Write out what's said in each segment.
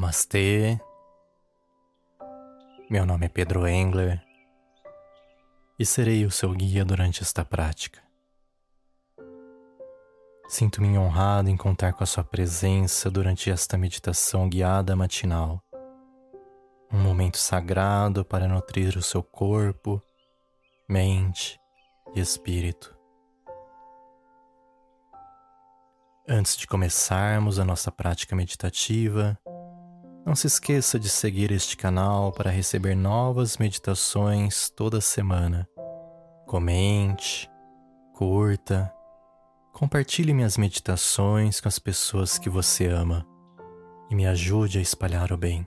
Namastê. Meu nome é Pedro Engler e serei o seu guia durante esta prática. Sinto-me honrado em contar com a sua presença durante esta meditação guiada matinal. Um momento sagrado para nutrir o seu corpo, mente e espírito. Antes de começarmos a nossa prática meditativa, não se esqueça de seguir este canal para receber novas meditações toda semana. Comente, curta, compartilhe minhas meditações com as pessoas que você ama e me ajude a espalhar o bem.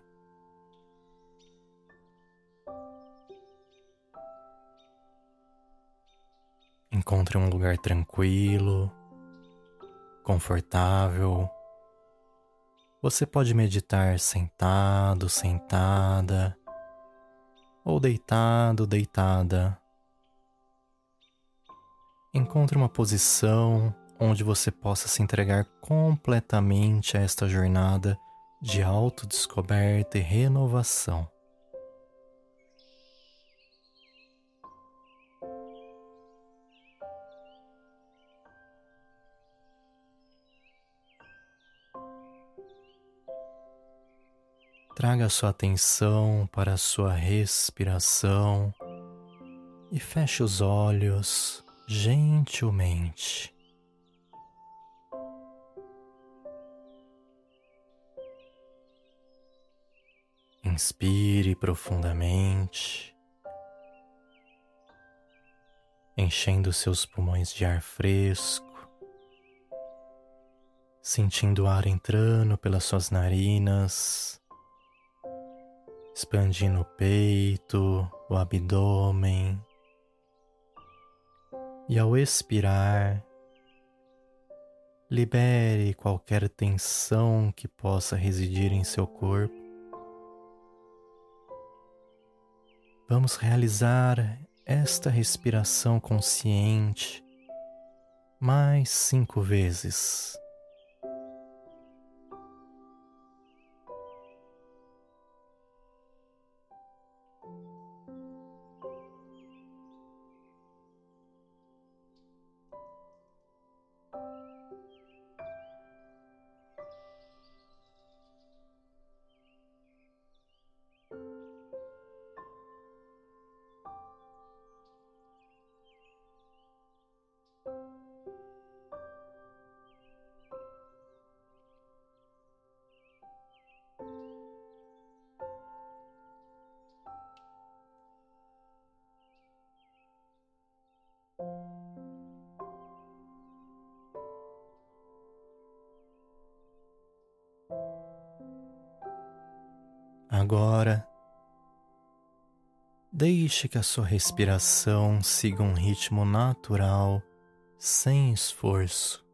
Encontre um lugar tranquilo, confortável você pode meditar sentado, sentada, ou deitado, deitada. Encontre uma posição onde você possa se entregar completamente a esta jornada de autodescoberta e renovação. Traga sua atenção para a sua respiração e feche os olhos gentilmente. Inspire profundamente, enchendo seus pulmões de ar fresco, sentindo o ar entrando pelas suas narinas expandindo o peito, o abdômen. E ao expirar, libere qualquer tensão que possa residir em seu corpo. Vamos realizar esta respiração consciente mais cinco vezes. Agora, deixe que a sua respiração siga um ritmo natural, sem esforço.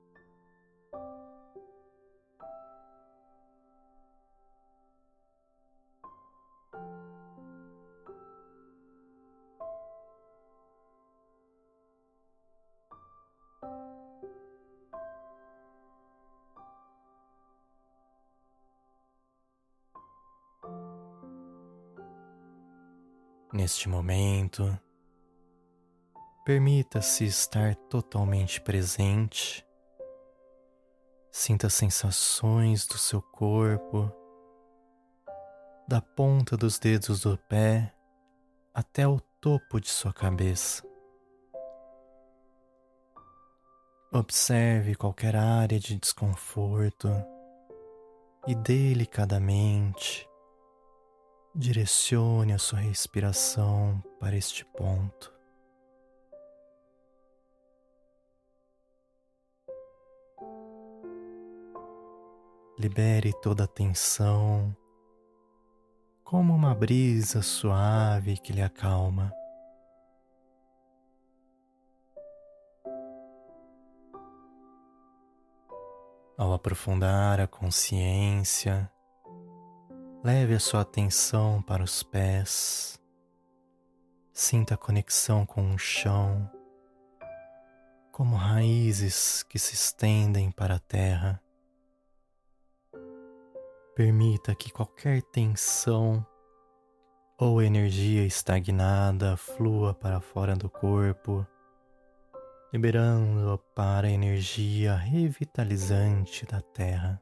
Neste momento, permita-se estar totalmente presente. Sinta as sensações do seu corpo, da ponta dos dedos do pé até o topo de sua cabeça. Observe qualquer área de desconforto e delicadamente Direcione a sua respiração para este ponto. Libere toda a tensão, como uma brisa suave que lhe acalma. Ao aprofundar a consciência, Leve a sua atenção para os pés. Sinta a conexão com o chão, como raízes que se estendem para a terra. Permita que qualquer tensão ou energia estagnada flua para fora do corpo, liberando para a energia revitalizante da Terra.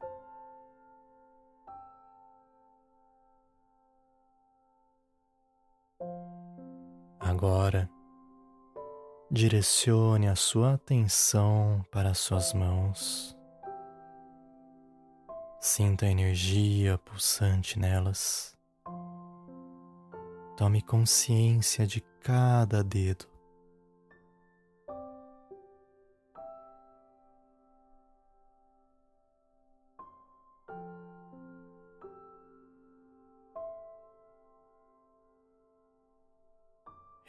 Agora, direcione a sua atenção para suas mãos. Sinta a energia pulsante nelas. Tome consciência de cada dedo.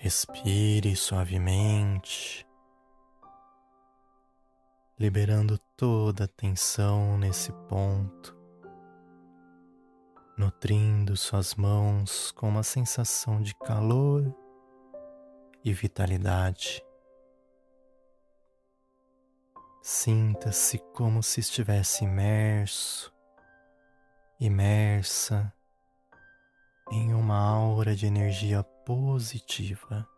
Respire suavemente, liberando toda a tensão nesse ponto, nutrindo suas mãos com uma sensação de calor e vitalidade. Sinta-se como se estivesse imerso, imersa em uma aura de energia positiva.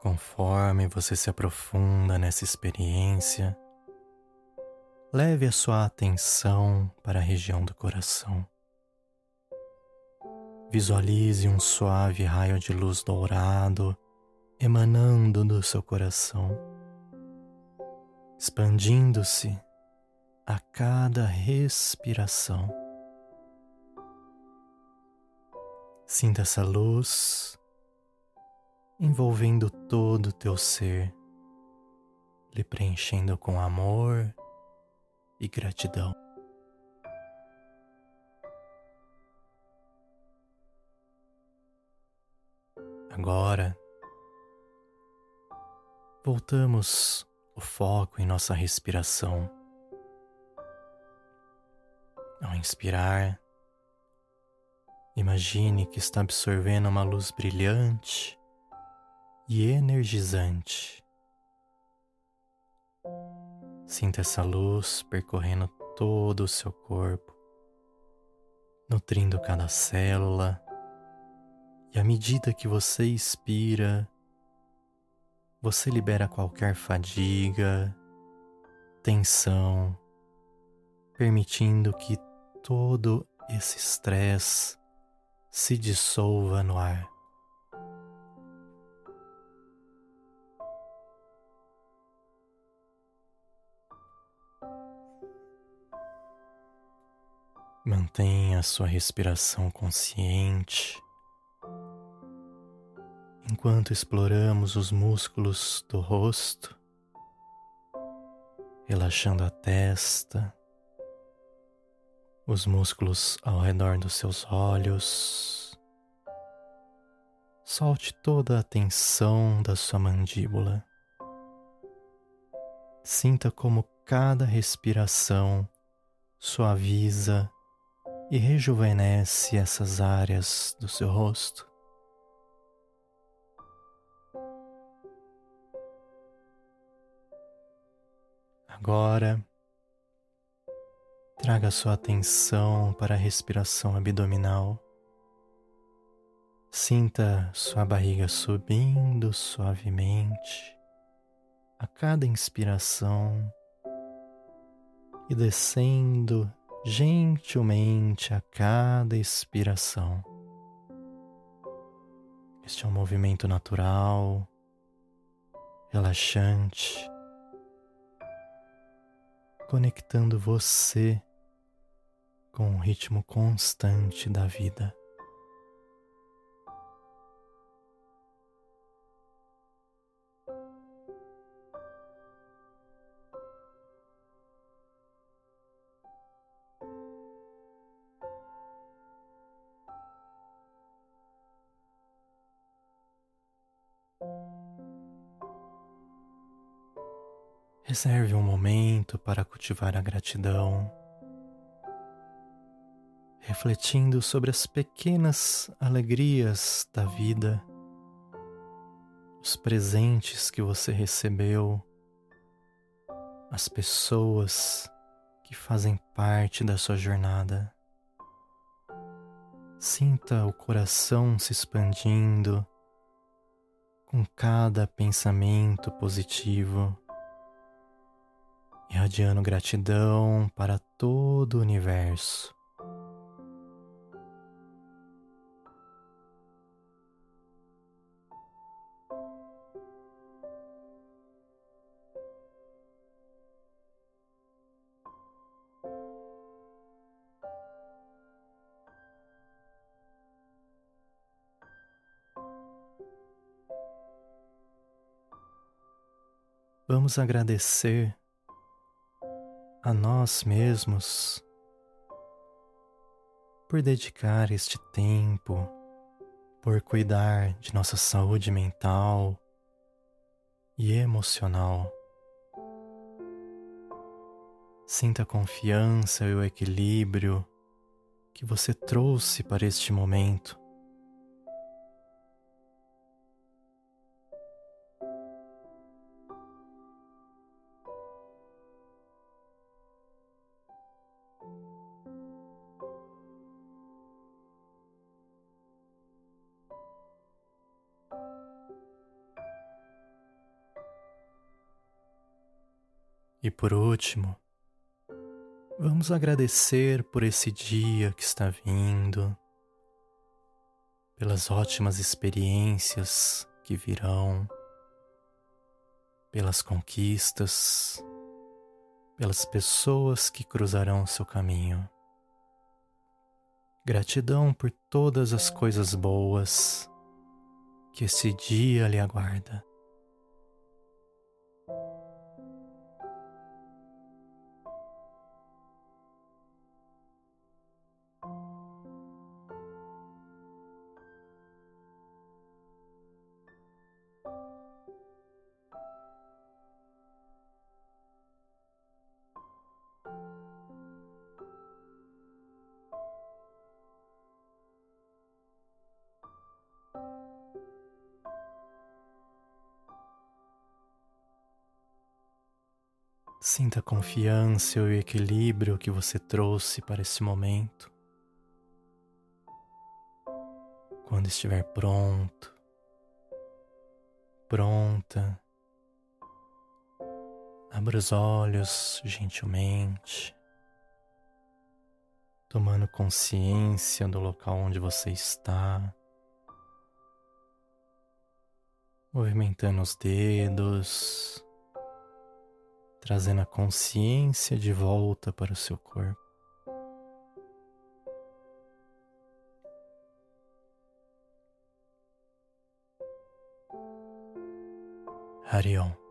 Conforme você se aprofunda nessa experiência, leve a sua atenção para a região do coração. Visualize um suave raio de luz dourado emanando do seu coração, expandindo-se a cada respiração. Sinta essa luz envolvendo todo o teu ser, lhe preenchendo com amor e gratidão. Agora, voltamos o foco em nossa respiração. Ao inspirar, imagine que está absorvendo uma luz brilhante e energizante. Sinta essa luz percorrendo todo o seu corpo, nutrindo cada célula, e à medida que você expira, você libera qualquer fadiga, tensão, permitindo que todo esse estresse se dissolva no ar. Mantenha sua respiração consciente enquanto exploramos os músculos do rosto, relaxando a testa, os músculos ao redor dos seus olhos. Solte toda a tensão da sua mandíbula. Sinta como cada respiração suaviza e rejuvenesce essas áreas do seu rosto. Agora, traga sua atenção para a respiração abdominal. Sinta sua barriga subindo suavemente a cada inspiração e descendo gentilmente a cada expiração. Este é um movimento natural, relaxante, conectando você com o ritmo constante da vida. Reserve um momento para cultivar a gratidão, refletindo sobre as pequenas alegrias da vida, os presentes que você recebeu as pessoas que fazem parte da sua jornada. Sinta o coração se expandindo com cada pensamento positivo, irradiando gratidão para todo o universo. Vamos agradecer a nós mesmos por dedicar este tempo, por cuidar de nossa saúde mental e emocional. Sinta a confiança e o equilíbrio que você trouxe para este momento. E por último, vamos agradecer por esse dia que está vindo, pelas ótimas experiências que virão, pelas conquistas, pelas pessoas que cruzarão seu caminho. Gratidão por todas as coisas boas que esse dia lhe aguarda. Sinta a confiança e o equilíbrio que você trouxe para esse momento. Quando estiver pronto, pronta, abra os olhos gentilmente, tomando consciência do local onde você está, movimentando os dedos trazendo a consciência de volta para o seu corpo. Harion.